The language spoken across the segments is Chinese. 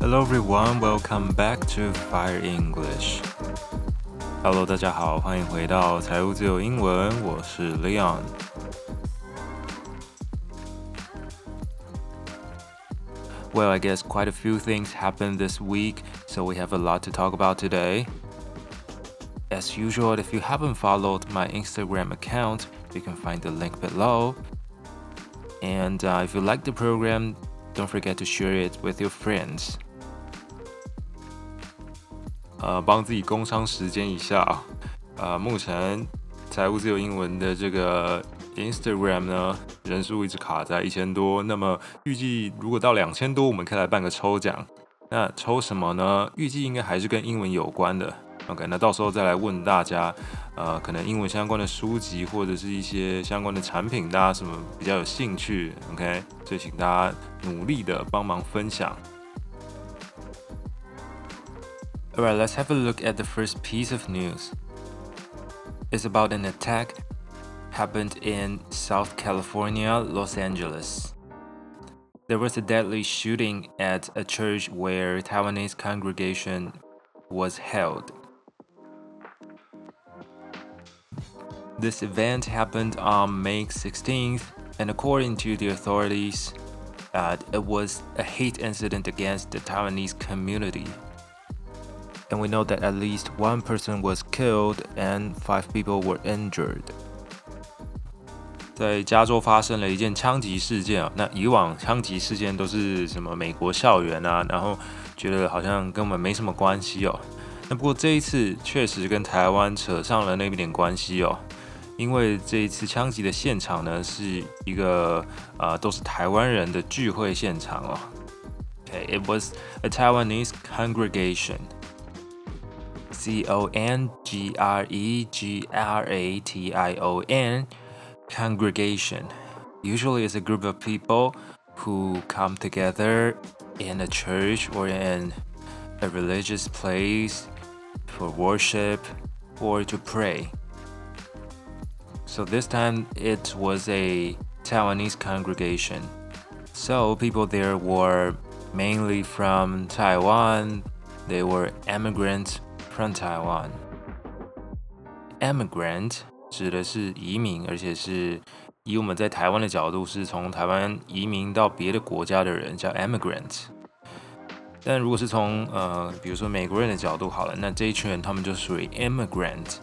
Hello everyone, welcome back to Fire English. Hello，大家好，欢迎回到财务自由英文，我是 Leon。Well, I guess quite a few things happened this week, so we have a lot to talk about today. As usual, if you haven't followed my Instagram account, you can find the link below. And uh, if you like the program, don't forget to share it with your friends. 呃，帮自己工商时间一下啊。呃，目前财务自由英文的这个 Instagram 呢，人数一直卡在一千多。那么预计如果到两千多，我们可以来办个抽奖。那抽什么呢？预计应该还是跟英文有关的。 OK，那到时候再来问大家，呃，可能英文相关的书籍或者是一些相关的产品，大家什么比较有兴趣？OK，所以请大家努力的帮忙分享。Alright, let's have a look at the first piece of news. It's about an attack happened in South California, Los Angeles. There was a deadly shooting at a church where Taiwanese congregation was held. This event happened on May 16th, and according to the authorities, uh, it was a hate incident against the Taiwanese community and we know that at least one person was killed and five people were injured. 在加州发生了一件枪击事件啊，那以往枪击事件都是什么美国校园啊，然后觉得好像跟我们没什么关系哦。那不过这一次确实跟台湾扯上了那么点关系哦， 因为这一次枪击的现场呢是一个啊、呃、都是台湾人的聚会现场哦。Okay, it was a Taiwanese congregation. C O N G R E G R A T I O N, congregation. Usually, it's a group of people who come together in a church or in a religious place for worship or to pray. So, this time it was a Taiwanese congregation. So, people there were mainly from Taiwan, they were immigrants From Taiwan, emigrant 指的是移民，而且是以我们在台湾的角度，是从台湾移民到别的国家的人叫 emigrant。但如果是从呃，比如说美国人的角度好了，那这一群人他们就属于 immigrant，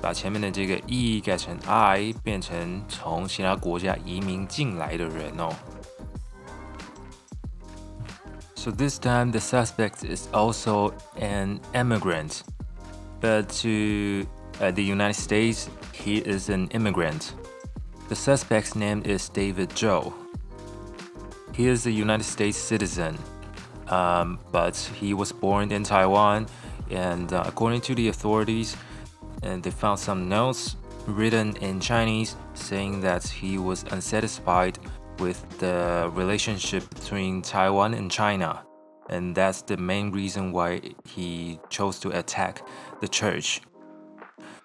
把前面的这个 e 改成 i，变成从其他国家移民进来的人哦。So this time the suspect is also an immigrant, but to uh, the United States, he is an immigrant. The suspect's name is David Joe. He is a United States citizen, um, but he was born in Taiwan, and uh, according to the authorities, and they found some notes written in Chinese saying that he was unsatisfied with the relationship between Taiwan and China, and that's the main reason why he chose to attack the church.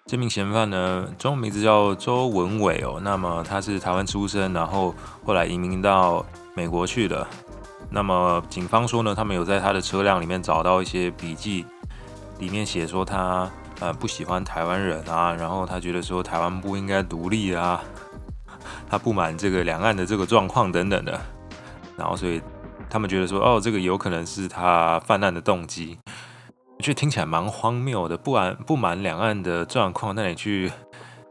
这名嫌犯呢，中文名字叫周文伟哦。那么他是台湾出生，然后后来移民到美国去的。那么警方说呢，他们有在他的车辆里面找到一些笔记，里面写说他 呃不喜欢台湾人啊，然后他觉得说台湾不应该独立啊。他不满这个两岸的这个状况等等的，然后所以他们觉得说，哦，这个有可能是他犯案的动机，就听起来蛮荒谬的。不满不满两岸的状况，那你去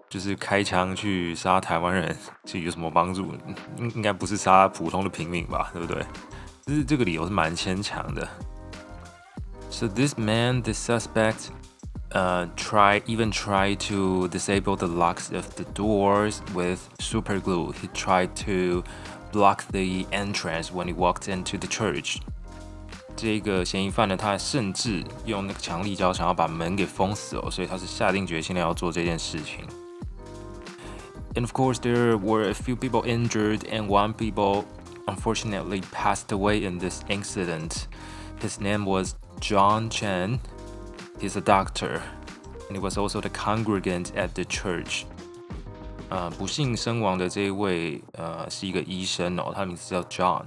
就是开枪去杀台湾人，其实有什么帮助？应应该不是杀普通的平民吧，对不对？就是这个理由是蛮牵强的。So this man, this suspect. Uh, try even try to disable the locks of the doors with super glue. He tried to block the entrance when he walked into the church. 这个嫌疑犯呢，他甚至用那个强力胶想要把门给封死哦，所以他是下定决心的要做这件事情。And of course, there were a few people injured, and one people unfortunately passed away in this incident. His name was John Chen. He's a doctor. and he was also the congregant at the church. 呃，不幸身亡的这一位，呃，是一个医生哦，他名字叫 John。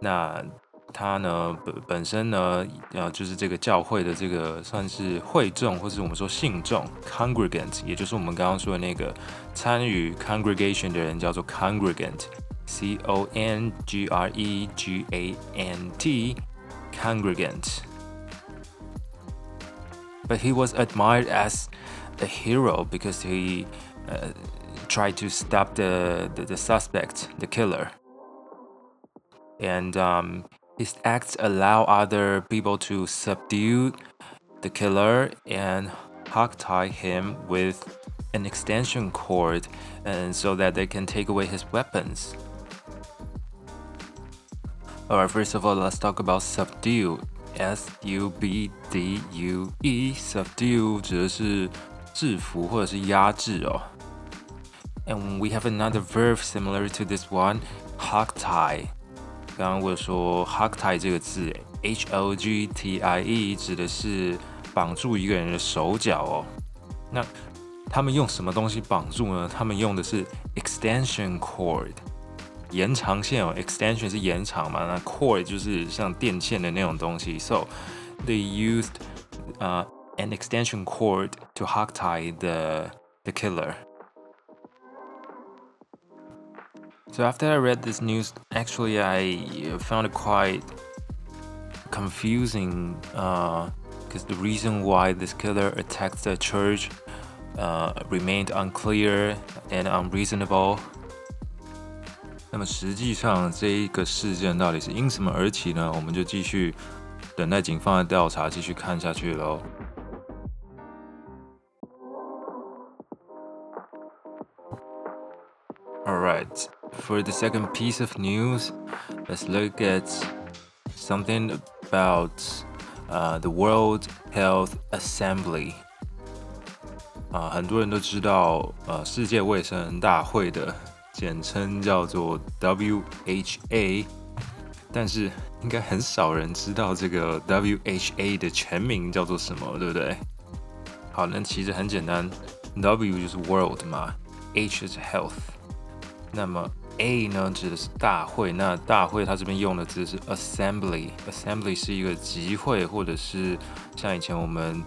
那他呢，本本身呢，呃，就是这个教会的这个算是会众，或是我们说信众 congregant，也就是我们刚刚说的那个参与 congregation 的人叫做 congregant，c o n g r e g a n t，congregant。But he was admired as a hero because he uh, tried to stop the, the, the suspect, the killer. And um, his acts allow other people to subdue the killer and hogtie him with an extension cord and so that they can take away his weapons. Alright, first of all, let's talk about subdue. S U B D U E. Subdue 指的是制服或者是压制哦。And we have another verb similar to this one, hogtie. 刚刚我说 hogtie 这个字，H O G T I E 指的是绑住一个人的手脚哦。那他们用什么东西绑住呢？他们用的是 extension cord， 延长线哦。extension 是延长嘛？那 cord 就是像电线的那种东西。So they used uh, an extension cord to hogtie the the killer. So after I read this news, actually I found it quite confusing because uh, the reason why this killer attacked the church uh, remained unclear and unreasonable. 那么实际上这一个事件到底是因什么而起呢？我们就继续等待警方的调查，继续看下去喽。All right. For the second piece of news, let's look at something about uh, the World Health Assembly. 啊，很多人都知道，呃，世界卫生大会的简称叫做 WHA，但是应该很少人知道这个 WHA 的全名叫做什么，对不对？好，那其实很简单，W 就是 World 嘛，H 是 Health。那么 A 呢，指的是大会，那大会它这边用的字是 assembly，assembly 是一个集会，或者是像以前我们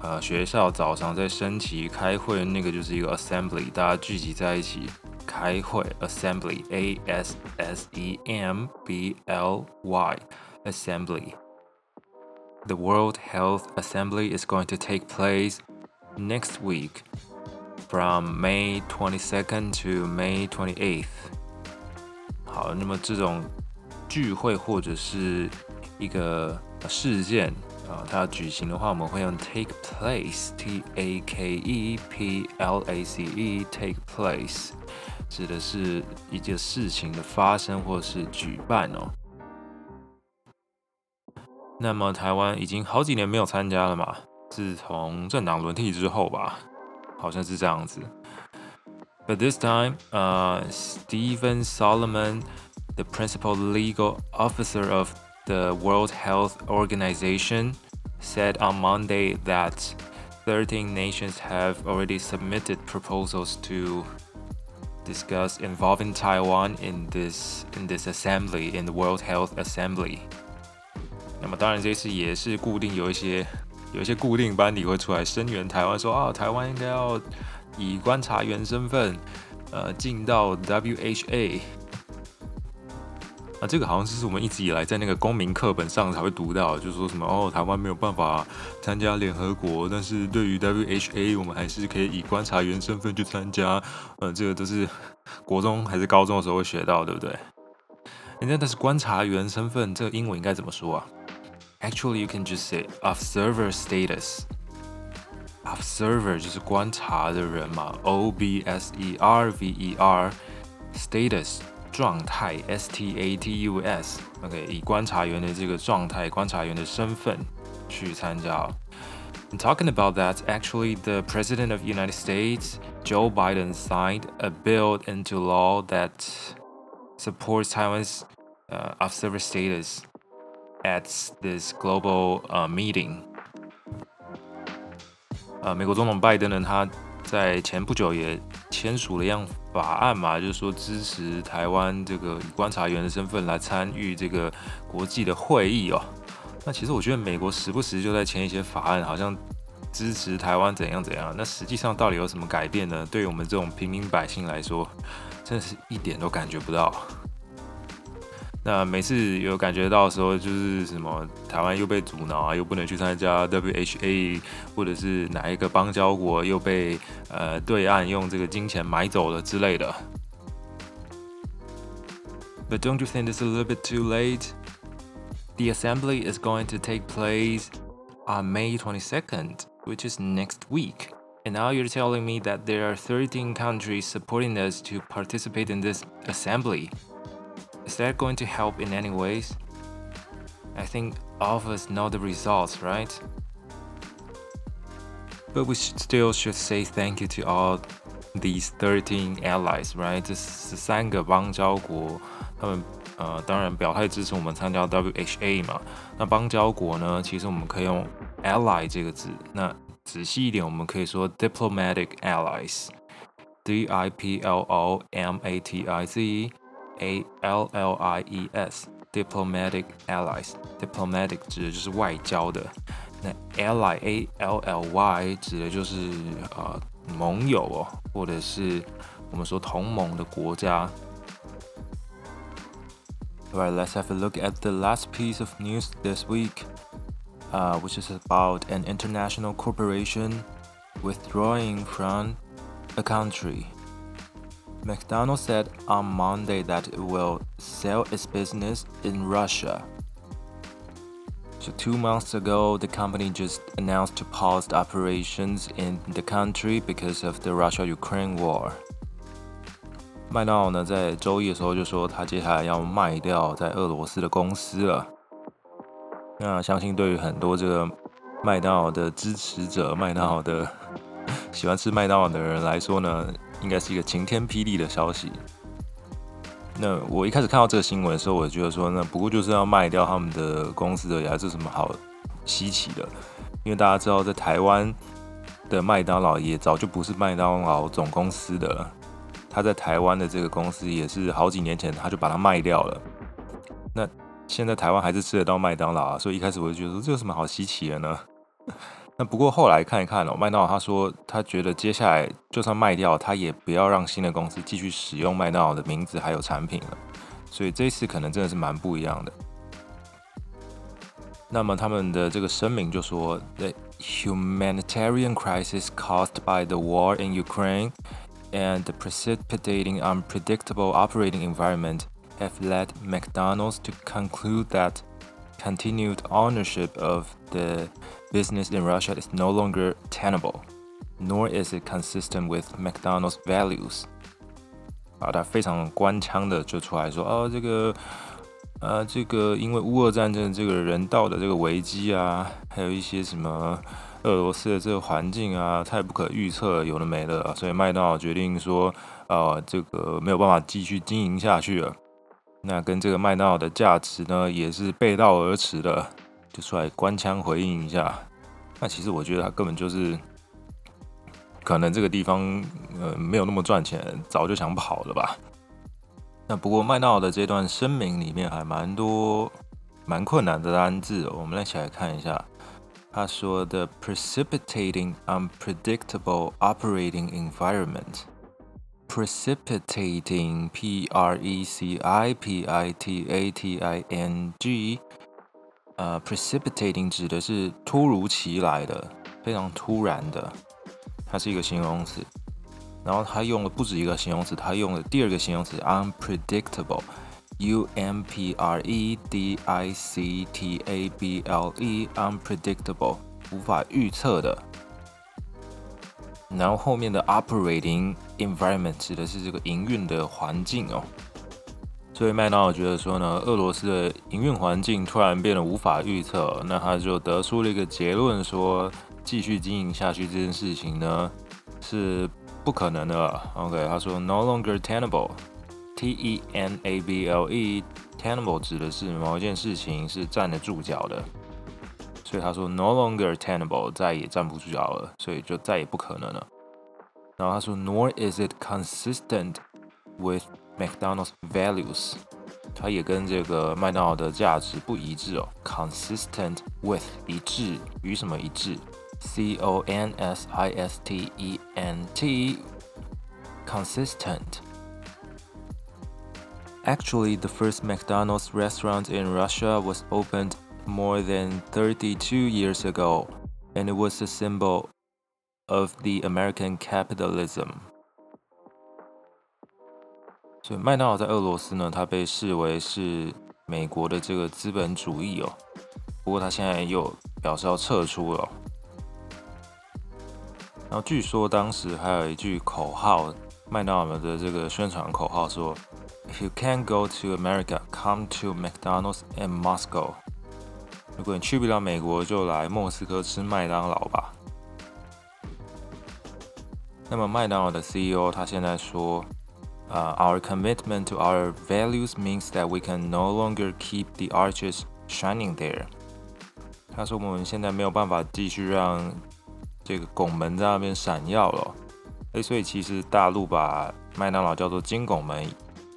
呃学校早上在升旗开会，那个就是一个 assembly，大家聚集在一起开会，assembly，A S S E M B L Y，assembly。The World Health Assembly is going to take place next week. From May twenty second to May twenty eighth。好，那么这种聚会或者是一个事件啊，它要举行的话，我们会用 take place，T A K E P L A C E，take place， 指的是一件事情的发生或是举办哦。那么台湾已经好几年没有参加了嘛，自从政党轮替之后吧。好像是这样子。But this time, uh, Stephen Solomon, the principal legal officer of the World Health Organization, said on Monday that 13 nations have already submitted proposals to discuss involving Taiwan in this in this assembly in the World Health Assembly. 那么当然这次也是固定有一些。有一些固定班底会出来声援台湾，说啊，台湾应该要以观察员身份，呃，进到 WHA。这个好像是我们一直以来在那个公民课本上才会读到，就是说什么哦，台湾没有办法参加联合国，但是对于 WHA，我们还是可以以观察员身份去参加。呃，这个都是国中还是高中的时候会学到，对不对？人家但是观察员身份，这个英文应该怎么说啊？Actually, you can just say observer status. Observer 就是观察的人嘛，O B S E R V E R status 状态，S T A T U S。OK，以观察员的这个状态、观察员的身份去参加。And talking about that, actually, the President of the United States, Joe Biden, signed a bill into law that supports Taiwan's uh, observer status. at this global uh meeting 呃，美国总统拜登呢，他在前不久也签署了一样 法案嘛，就是说支持台湾这个以观察员的身份来参与这个国际的会议哦。那其实我觉得美国时不时就在签一些法案，好像支持台湾怎样怎样。那实际上到底有什么改变呢？对于我们这种平民百姓来说，真的是一点都感觉不到。那每次有感觉到的时候，就是什么台湾又被阻挠啊，又不能去参加 WHA，或者是哪一个邦交国又被呃对岸用这个金钱买走了之类的。But don't you think it's a little bit too late? The assembly is going to take place on May 22nd, which is next week. And now you're telling me that there are 13 countries supporting us to participate in this assembly. Is that going to help in any ways? I think all of us know the results, right? But we should still should say thank you to all these 13 allies, right? 这十三个邦交国，他们呃当然表态支持我们参加 WHA 嘛。那邦交国呢，其实我们可以用 ally 这个字。那仔细一点，我们可以说 diplomatic allies，D I P L O M A T I Z。 A L L I E S，diplomatic allies，diplomatic 指的就是外交的，那 ally A L L Y 指的就是呃盟友哦，或者是我们说同盟的国家。Alright, let's have a look at the last piece of news this week, uh, which is about an international corporation withdrawing from a country. McDonald's said on Monday that it will sell its business in Russia. So, two months ago, the company just announced to pause operations in the country because of the Russia-Ukraine war. 麦当劳呢，在周一的时候就说，他接下来要卖掉在俄罗斯的公司了。那相信对于很多这个麦当劳的支持者、麦当劳的喜欢吃麦当劳的人来说呢， 应该是一个晴天霹雳的消息。那我一开始看到这个新闻的时候，我觉得说，那不过就是要卖掉他们的公司的，也是什么好稀奇的？因为大家知道，在台湾的麦当劳也早就不是麦当劳总公司的了。他在台湾的这个公司也是好几年前他就把它卖掉了。那现在台湾还是吃得到麦当劳啊，所以一开始我就觉得说，这有什么好稀奇的呢？那不过后来看一看哦，麦当劳他说他觉得接下来就算卖掉，他也不要让新的公司继续使用麦当劳的名字还有产品了，所以这一次可能真的是蛮不一样的。那么他们的这个声明就说：“The humanitarian crisis caused by the war in Ukraine and the precipitating unpredictable operating environment have led McDonald's to conclude that continued ownership of the business in Russia is no longer tenable, nor is it consistent with McDonald's values。啊，他非常官腔的就出来说，哦，这个，呃，这个因为乌俄战争这个人道的这个危机啊，还有一些什么俄罗斯的这个环境啊，太不可预测，有的没的，所以麦当劳决定说，呃，这个没有办法继续经营下去了。那跟这个麦当劳的价值呢，也是背道而驰的。就出来官腔回应一下，那其实我觉得他根本就是可能这个地方呃没有那么赚钱，早就想跑了吧。那不过麦当劳的这段声明里面还蛮多蛮困难的单字，我们一起来看一下。他说的 precipitating unpredictable operating environment，precipitating p r e c i p i t a t i n g。呃、，precipitating 指的是突如其来的，非常突然的，它是一个形容词。然后它用了不止一个形容词，它用了第二个形容词 unpredictable，u m p r e d i c t a b l e，unpredictable 无法预测的。然后后面的 operating environment 指的是这个营运的环境哦。所以麦当劳觉得说呢，俄罗斯的营运环境突然变得无法预测，那他就得出了一个结论，说继续经营下去这件事情呢是不可能的。OK，他说 no longer tenable，T E N A B L E，tenable 指的是某一件事情是站得住脚的，所以他说 no longer tenable，再也站不住脚了，所以就再也不可能了。然后他说，nor is it consistent with McDonald's values，它也跟这个麦当劳的价值不一致哦。consistent with 一致与什么一致？C O N S I S T E N T consistent。Actually, the first McDonald's restaurant in Russia was opened more than 32 years ago, and it was a symbol of the American capitalism。 所以麦当劳在俄罗斯呢，它被视为是美国的这个资本主义哦。不过它现在又表示要撤出了。然后据说当时还有一句口号，麦当劳的这个宣传口号说：“If you can't go to America, come to McDonald's in Moscow。”如果你去不了美国，就来莫斯科吃麦当劳吧。那么麦当劳的 CEO 他现在说，呃、Our commitment to our values means that we can no longer keep the arches shining there。他说我们现在没有办法继续让这个拱门在那边闪耀了。诶，所以其实大陆把麦当劳叫做金拱门，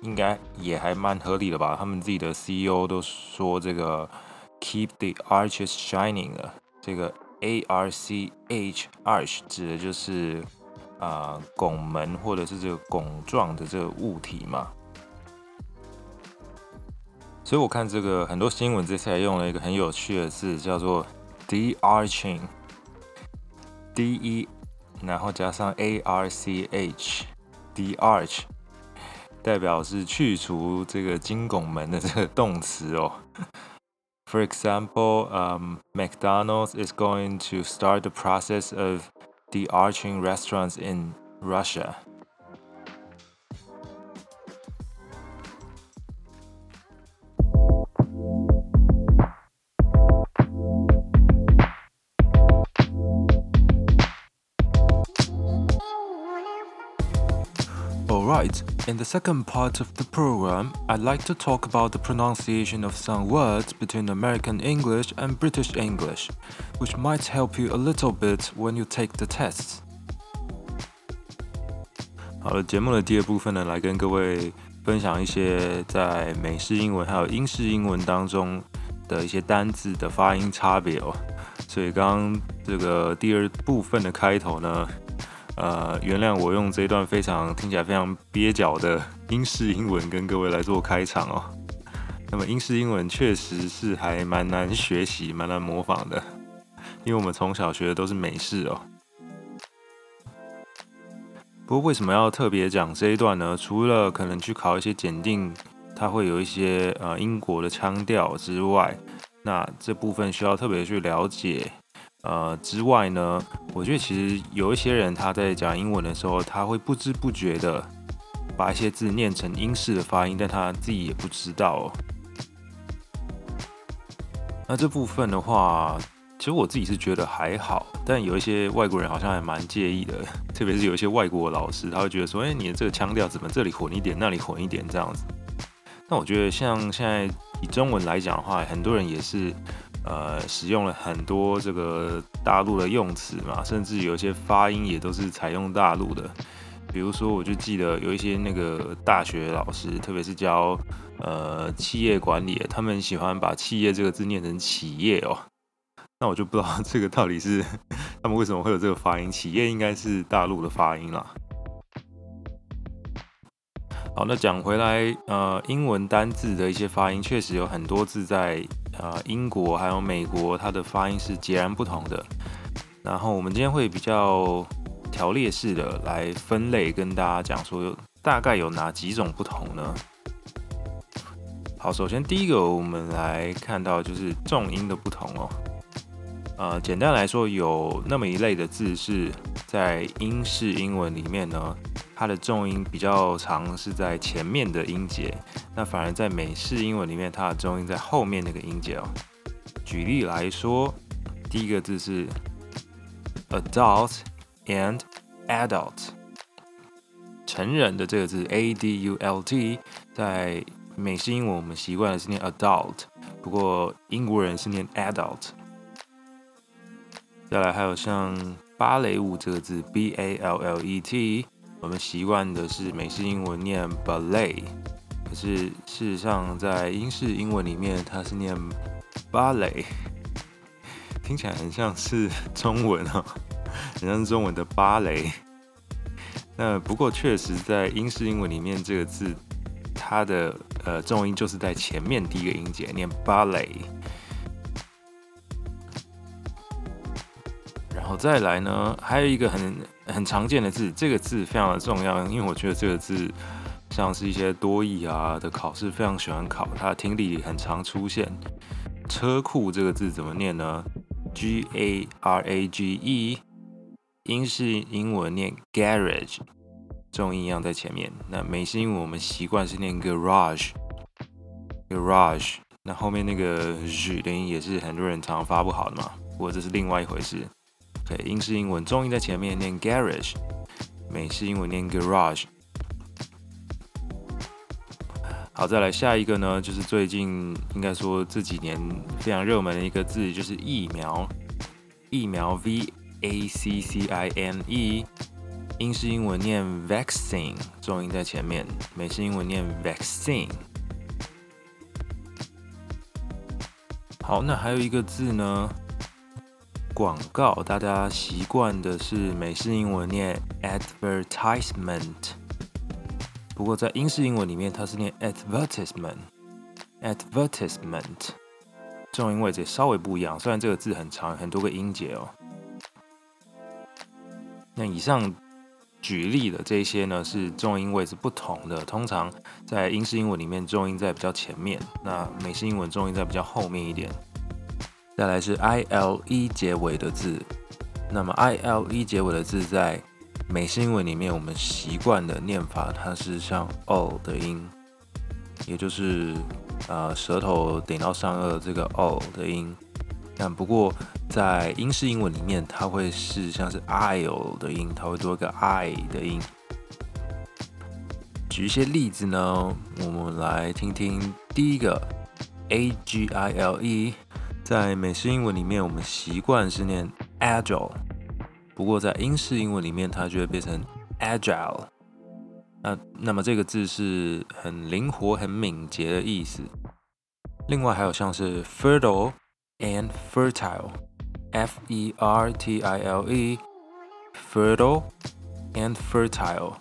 应该也还蛮合理的吧？他们自己的 CEO 都说这个 keep the arches shining 了，这个 A R C H arch 指的就是。啊、拱门或者是这个拱状的这个物体嘛，所以我看这个很多新闻这次还用了一个很有趣的字，叫做 de-arching，D E，然后加上 A R C H，de-arch，代表是去除这个金拱门的这个动词哦。For example, um, McDonald's is going to start the process of de-arching restaurants in Russia. Alright, in the second part of the program, I'd like to talk about the pronunciation of some words between American English and British English, which might help you a little bit when you take the tests. 好了，节目的第二部分呢，来跟各位分享一些在美式英文还有英式英文当中的一些单字的发音差别哦。所以刚刚这个第二部分的开头呢。 呃，原谅我用这一段非常听起来非常蹩脚的英式英文跟各位来做开场哦。那么英式英文确实是还蛮难学习、蛮难模仿的，因为我们从小学的都是美式哦。不过为什么要特别讲这一段呢？除了可能去考一些检定，它会有一些呃英国的腔调之外，那这部分需要特别去了解。呃，之外呢，我觉得其实有一些人他在讲英文的时候，他会不知不觉的把一些字念成英式的发音，但他自己也不知道。那这部分的话，其实我自己是觉得还好，但有一些外国人好像还蛮介意的，特别是有一些外国老师，他会觉得说，哎，你的这个腔调怎么这里混一点，那里混一点这样子。那我觉得像现在以中文来讲的话，很多人也是。呃，使用了很多这个大陆的用词嘛，甚至有一些发音也都是采用大陆的。比如说，我就记得有一些那个大学老师，特别是教呃企业管理，他们喜欢把“企业”这个字念成“企业”哦。那我就不知道这个到底是 他们为什么会有这个发音，“企业”应该是大陆的发音啦。好，那讲回来，呃，英文单字的一些发音，确实有很多字在。呃，英国还有美国，它的发音是截然不同的。然后我们今天会比较条列式的来分类，跟大家讲说大概有哪几种不同呢？好，首先第一个我们来看到就是重音的不同哦。呃，简单来说，有那么一类的字是在英式英文里面呢。它的重音比较长，是在前面的音节，那反而在美式英文里面，它的重音在后面那个音节哦。举例来说，第一个字是 adult and adult，成人的这个字 a d u l t，在美式英文我们习惯的是念 adult，不过英国人是念 adult。再来还有像芭蕾舞这个字，B A L L E T，我们习惯的是美式英文念 ballet，可是事实上在英式英文里面它是念芭蕾，听起来很像是中文哦，很像是中文的芭蕾。那不过确实在英式英文里面这个字，它的呃重音就是在前面第一个音节念 ballet。再来呢，还有一个很很常见的字，这个字非常的重要，因为我觉得这个字像是一些多义啊的考试非常喜欢考，它的听力很常出现。车库这个字怎么念呢？G A R A G E，英式英文念 garage，重音一样在前面。那美式英文我们习惯是念 garage，garage，那后面那个 G 的音也是很多人常常发不好的嘛，不过这是另外一回事。英式英文重音在前面念 garage，美式英文念 garage。好，再来下一个呢，就是最近应该说这几年非常热门的一个字，就是疫苗。疫苗 v a c c i n e，英式英文念 vaccine，重音在前面，美式英文念 vaccine。好，那还有一个字呢？广告，大家习惯的是美式英文念 advertisement，不过在英式英文里面，它是念 advertisement，advertisement，重音位置稍微不一样。虽然这个字很长，很多个音节哦。那以上举例的这些呢，是重音位置不同的。通常在英式英文里面，重音在比较前面；那美式英文重音在比较后面一点。再来是 i l e 结尾的字，那么 i l e 结尾的字在美式英文里面，我们习惯的念法，它是像 o 的音，也就是呃舌头顶到上颚这个 o 的音。但不过在英式英文里面，它会是像是 il 的音，它会多一个 i 的音。举一些例子呢，我们来听听第一个 a g i l e。在美式英文里面，我们习惯是念 agile，不过在英式英文里面，它就会变成 agile。那那么这个字是很灵活、很敏捷的意思。另外还有像是 fertile and fertile，f e r t i l e，fertile and fertile，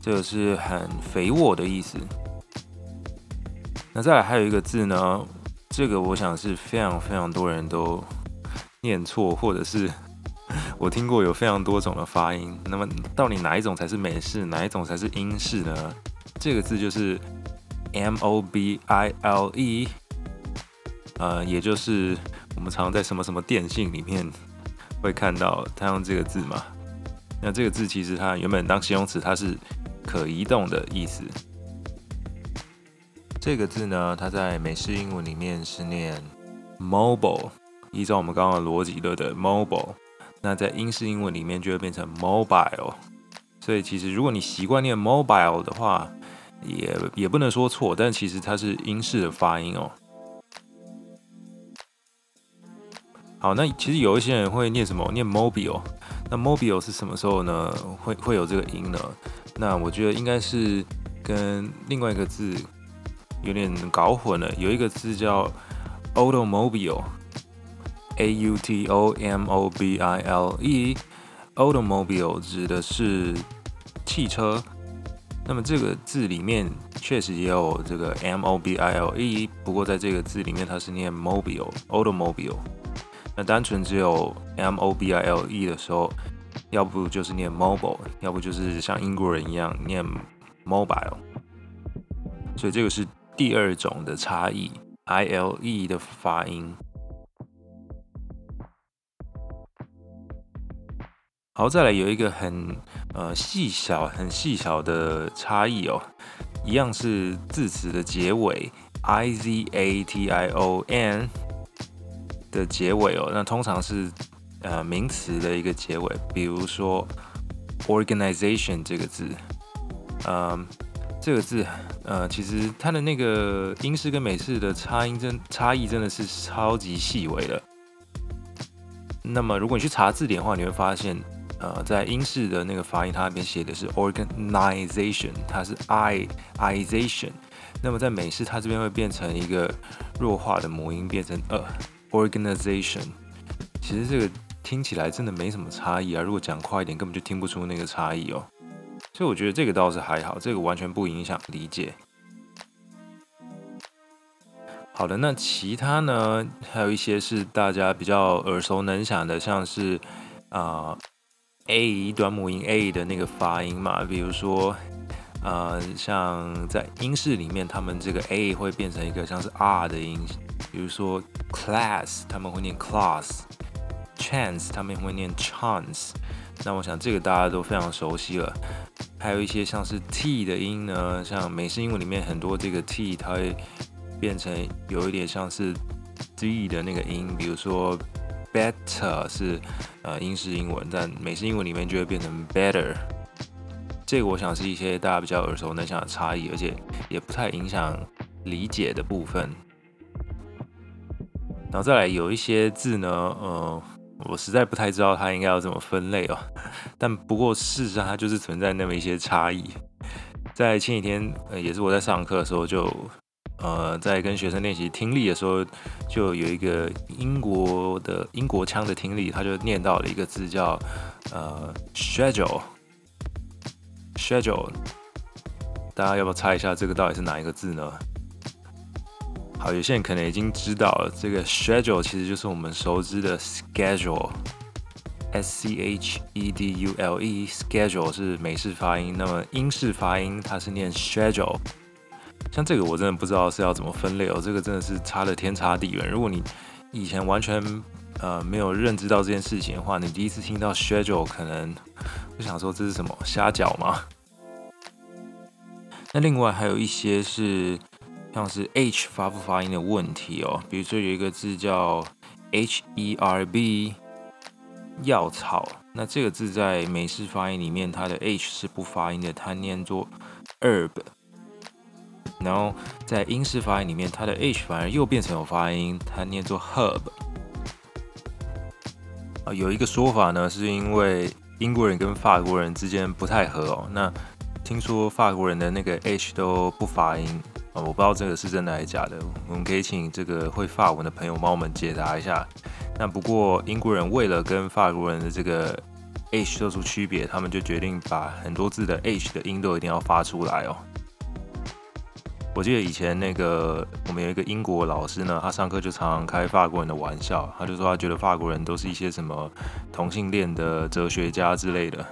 这个是很肥沃的意思。那再来还有一个字呢？这个我想是非常非常多人都念错，或者是我听过有非常多种的发音。那么到底哪一种才是美式，哪一种才是英式呢？这个字就是 M O B I L E，呃，也就是我们常常在什么什么电信里面会看到它用这个字嘛。那这个字其实它原本当形容词，它是可移动的意思。这个字呢，它在美式英文里面是念 mobile，依照我们刚刚的逻辑，对不对？mobile，那在英式英文里面就会变成 mobile。所以其实如果你习惯念 mobile 的话，也也不能说错，但其实它是英式的发音哦。好，那其实有一些人会念什么？念 mobile。那 mobile 是什么时候呢？会会有这个音呢？那我觉得应该是跟另外一个字。有点搞混了，有一个字叫 automobile，a u t o m o b i l e，automobile 指的是汽车。那么这个字里面确实也有这个 m o b i l e，不过在这个字里面它是念 mobile，automobile。那单纯只有 m o b i l e 的时候，要不就是念 mobile，要不就是像英国人一样念 mobile。所以这个是。第二种的差异，I L E 的发音。好，再来有一个很呃细小、很细小的差异哦，一样是字词的结尾，I Z A T I O N 的结尾哦，那通常是呃名词的一个结尾，比如说 organization 这个字，嗯、呃。这个字，呃，其实它的那个英式跟美式的差音真差异真的是超级细微的。那么如果你去查字典的话，你会发现，呃，在英式的那个发音，它那边写的是 organization，它是 i-ization。那么在美式，它这边会变成一个弱化的母音，变成 a organization。其实这个听起来真的没什么差异啊，如果讲快一点，根本就听不出那个差异哦。所以我觉得这个倒是还好，这个完全不影响理解。好的，那其他呢？还有一些是大家比较耳熟能详的，像是啊、呃、a 短母音 a 的那个发音嘛，比如说呃，像在英式里面，他们这个 a 会变成一个像是 r 的音，比如说 class 他们会念 class Chance，他们会念 chance。那我想这个大家都非常熟悉了。还有一些像是 t 的音呢，像美式英文里面很多这个 t 它会。变成有一点像是 d 的那个音，比如说 better 是呃英式英文，但美式英文里面就会变成 better。这个我想是一些大家比较耳熟能详的差异，而且也不太影响理解的部分。然后再来有一些字呢，呃，我实在不太知道它应该要怎么分类哦。但不过事实上它就是存在那么一些差异。在前几天，呃，也是我在上课的时候就。呃，在跟学生练习听力的时候，就有一个英国的英国腔的听力，他就念到了一个字叫呃 schedule，schedule，大家要不要猜一下这个到底是哪一个字呢？好，有些人可能已经知道了，这个 schedule 其实就是我们熟知的 schedule，s c h e d u l e，schedule 是美式发音，那么英式发音它是念 schedule。像这个我真的不知道是要怎么分类哦，这个真的是差了天差地远。如果你以前完全呃没有认知到这件事情的话，你第一次听到 schedule 可能就想说这是什么瞎搅吗？那另外还有一些是像是 h 发不发音的问题哦，比如说有一个字叫 herb 药草，那这个字在美式发音里面它的 h 是不发音的，它念作 herb。然后在英式发音里面，它的 h 反而又变成有发音，它念作 herb。啊，有一个说法呢，是因为英国人跟法国人之间不太合哦。那听说法国人的那个 h 都不发音我不知道这个是真的还是假的。我们可以请这个会法文的朋友帮我们解答一下。那不过英国人为了跟法国人的这个 h 做出区别，他们就决定把很多字的 h 的音都一定要发出来哦。我记得以前那个我们有一个英国老师呢，他上课就常常开法国人的玩笑，他就说他觉得法国人都是一些什么同性恋的哲学家之类的。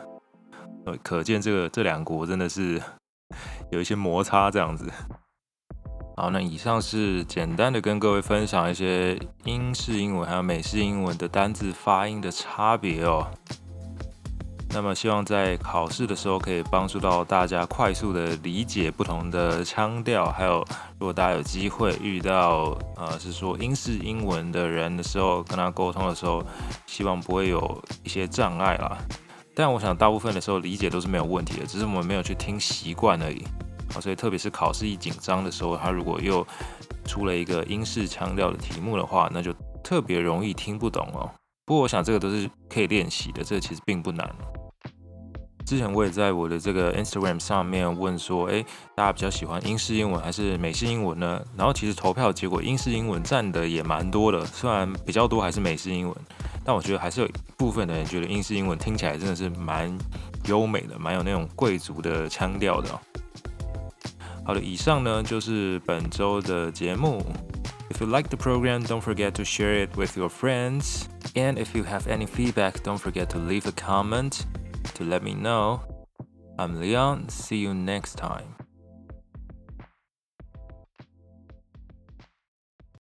呃，可见这个这两国真的是 有一些摩擦这样子。好，那以上是简单的跟各位分享一些英式英文还有美式英文的单字发音的差别哦。那么希望在考试的时候可以帮助到大家快速的理解不同的腔调，还有如果大家有机会遇到呃是说英式英文的人的时候，跟他沟通的时候，希望不会有一些障碍啦。但我想大部分的时候理解都是没有问题的，只是我们没有去听习惯而已啊。所以特别是考试一紧张的时候，他如果又出了一个英式腔调的题目的话，那就特别容易听不懂哦。不过我想这个都是可以练习的，这个其实并不难。之前我也在我的这个 Instagram 上面问说，诶，大家比较喜欢英式英文还是美式英文呢？然后其实投票结果，英式英文占的也蛮多的，虽然比较多还是美式英文，但我觉得还是有一部分的人觉得英式英文听起来真的是蛮优美的，蛮有那种贵族的腔调的。好的，以上呢就是本周的节目。If you like the program, don't forget to share it with your friends. And if you have any feedback, don't forget to leave a comment. to let me know. I'm Leon. See you next time.